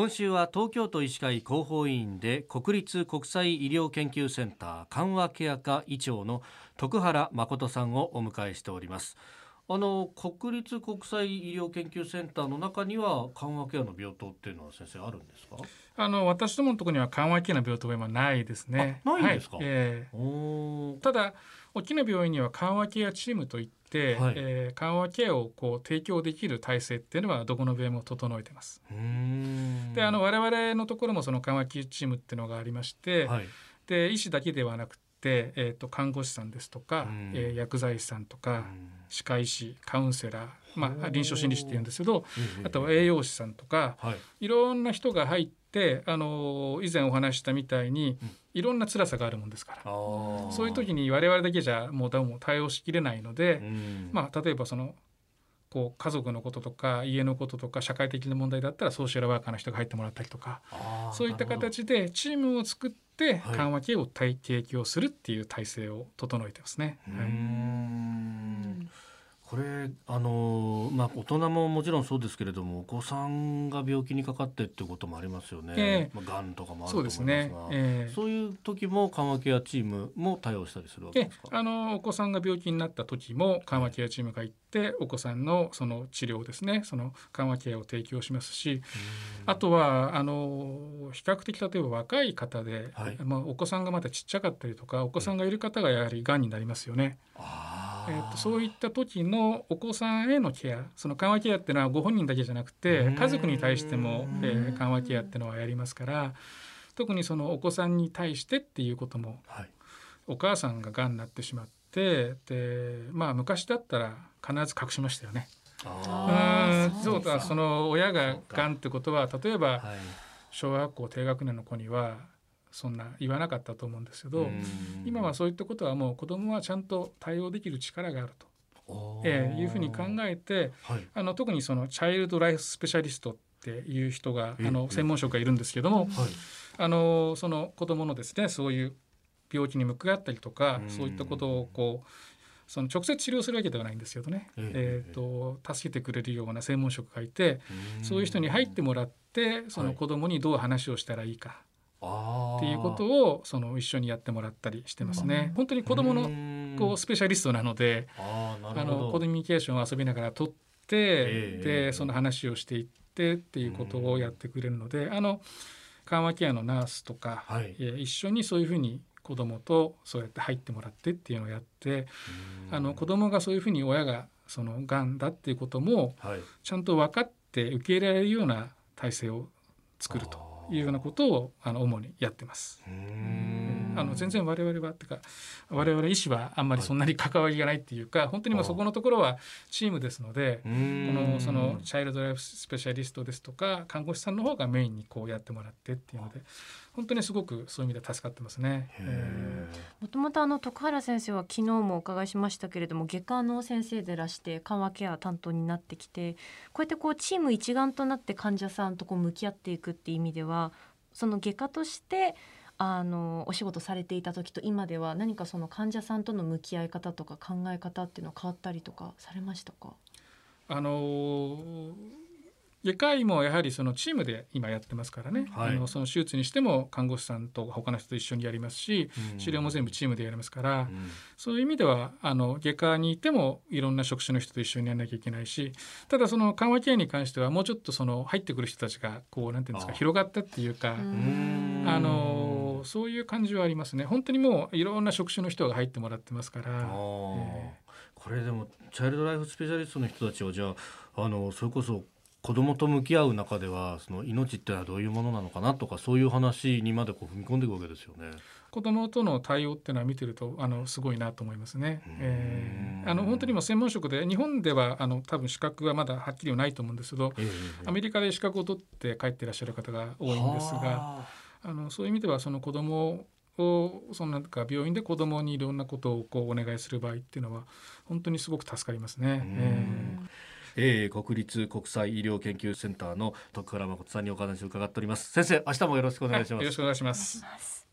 今週は東京都医師会広報委員で国立国際医療研究センター緩和ケア科医長の徳原誠さんをお迎えしております。あの国立国際医療研究センターの中には緩和ケアの病棟っていうのは先生あるんですか？あの私どものところには緩和ケアの病棟は今ないですね。ないんですか、はい。えー、ただ大きな病院には緩和ケアチームといって、はい、えー、緩和ケアをこう提供できる体制っていうのはどこの病院も整えてます。であの我々のところもその緩和ケアチームっていうのがありまして、はい、で医師だけではなくて、えーと、看護師さんですとか、えー、薬剤師さんとか歯科医師カウンセラー、まあ、臨床心理士っていうんですけどあと栄養士さんとか、はい、いろんな人が入ってあの以前お話したみたいに、いろんな辛さがあるもんですから。そういう時に我々だけじゃもうも対応しきれないので、まあ、例えばそのこう家族のこととか家のこととか社会的な問題だったらソーシャルワーカーの人が入ってもらったりとかそういった形でチームを作って緩和系を提供するっていう体制を整えてますね。はいこれあのまあ大人ももちろんそうですけれどもお子さんが病気にかかってっていうこともありますよね。えー、まあ癌とかもあると思いますが、ね。えー、そういう時も緩和ケアチームも対応したりするわけですか？えー、あのお子さんが病気になった時も緩和ケアチームが行って、お子さんのその治療ですね、その緩和ケアを提供しますし、あとはあの比較的例えば若い方で、はい、まあお子さんがまだちっちゃかったりとか、お子さんがいる方がやはり癌になりますよね。あえーと、そういった時のお子さんへのケアその緩和ケアっていうのはご本人だけじゃなくて家族に対しても、えー、緩和ケアっていうのはやりますから特にそのお子さんに対してっていうことも、はい、お母さんががんになってしまってでまあ昔だったら必ず隠しましたよね。あそうだその親ががんってことは例えば、小学校低学年の子にはそんな言わなかったと思うんですけど今はそういったことはもう子どもはちゃんと対応できる力があると。えー、いうふうに考えて、はい、あの特にそのチャイルドライフスペシャリストっていう人があの専門職がいるんですけども、はい、あのその子どものですねそういう病気に向かったりとかそういったことをこうその直接治療するわけではないんですけどね、えーと助けてくれるような専門職がいてそういう人に入ってもらってその子どもにどう話をしたらいいか。っていうことをその一緒にやってもらったりしてますね。本当に子供のこうスペシャリストなのであのコミュニケーションを遊びながら取って、えー、でその話をしていってっていうことをやってくれるのであの緩和ケアのナースとか、はい、一緒にそういうふうに子供とそうやって入ってもらってっていうのをやってあの子供がそういうふうに親がそのがんだっていうこともちゃんと分かって受け入れられるような体制を作ると。いうようなことをあの主にやってます。あの全然我々はってか我々医師はあんまりそんなに関わりがないっていうか、はい、本当にもうそこのところはチームですのでこのそのチャイルドライフスペシャリストですとか看護師さんの方がメインにこうやってもらってっていうので本当にすごくそういう意味で助かってますね。もともとあの徳原先生は昨日もお伺いしましたけれども外科の先生でらして緩和ケア担当になってきてこうやってこうチーム一丸となって患者さんとこう向き合っていくっていう意味ではその外科としてあのお仕事されていた時と今では何かその患者さんとの向き合い方とか考え方っていうのは変わったりとかされましたか？あの外科医もやはりそのチームで今やってますからね、はい、あのその手術にしても看護師さんと他の人と一緒にやりますし、うん、治療も全部チームでやりますから、うん、そういう意味ではあの外科にいてもいろんな職種の人と一緒にやらなきゃいけないしただその緩和ケアに関してはもうちょっとその入ってくる人たちがこうなんていうんですか広がったっていうかあのそういう感じはありますね。本当にもういろんな職種の人が入ってもらってますから。えー、これでもチャイルドライフスペシャリストの人たちはじゃああのそれこそ子供と向き合う中ではその命ってのはどういうものなのかなとかそういう話にまでこう踏み込んでいくわけですよね。子供との対応っていうのは見てるとあのすごいなと思いますね。えー、あの本当にも専門職で日本ではあの多分資格はまだはっきりはないと思うんですけど、えー、アメリカで資格を取って帰っていらっしゃる方が多いんですがあのそういう意味ではその子供をそのなんか病院で子供にいろんなことをこうお願いする場合っていうのは本当にすごく助かりますね。えーえー、国立国際医療研究センターの徳原誠さんにお話を伺っております。先生明日もよろしくお願いします、よろしくお願いします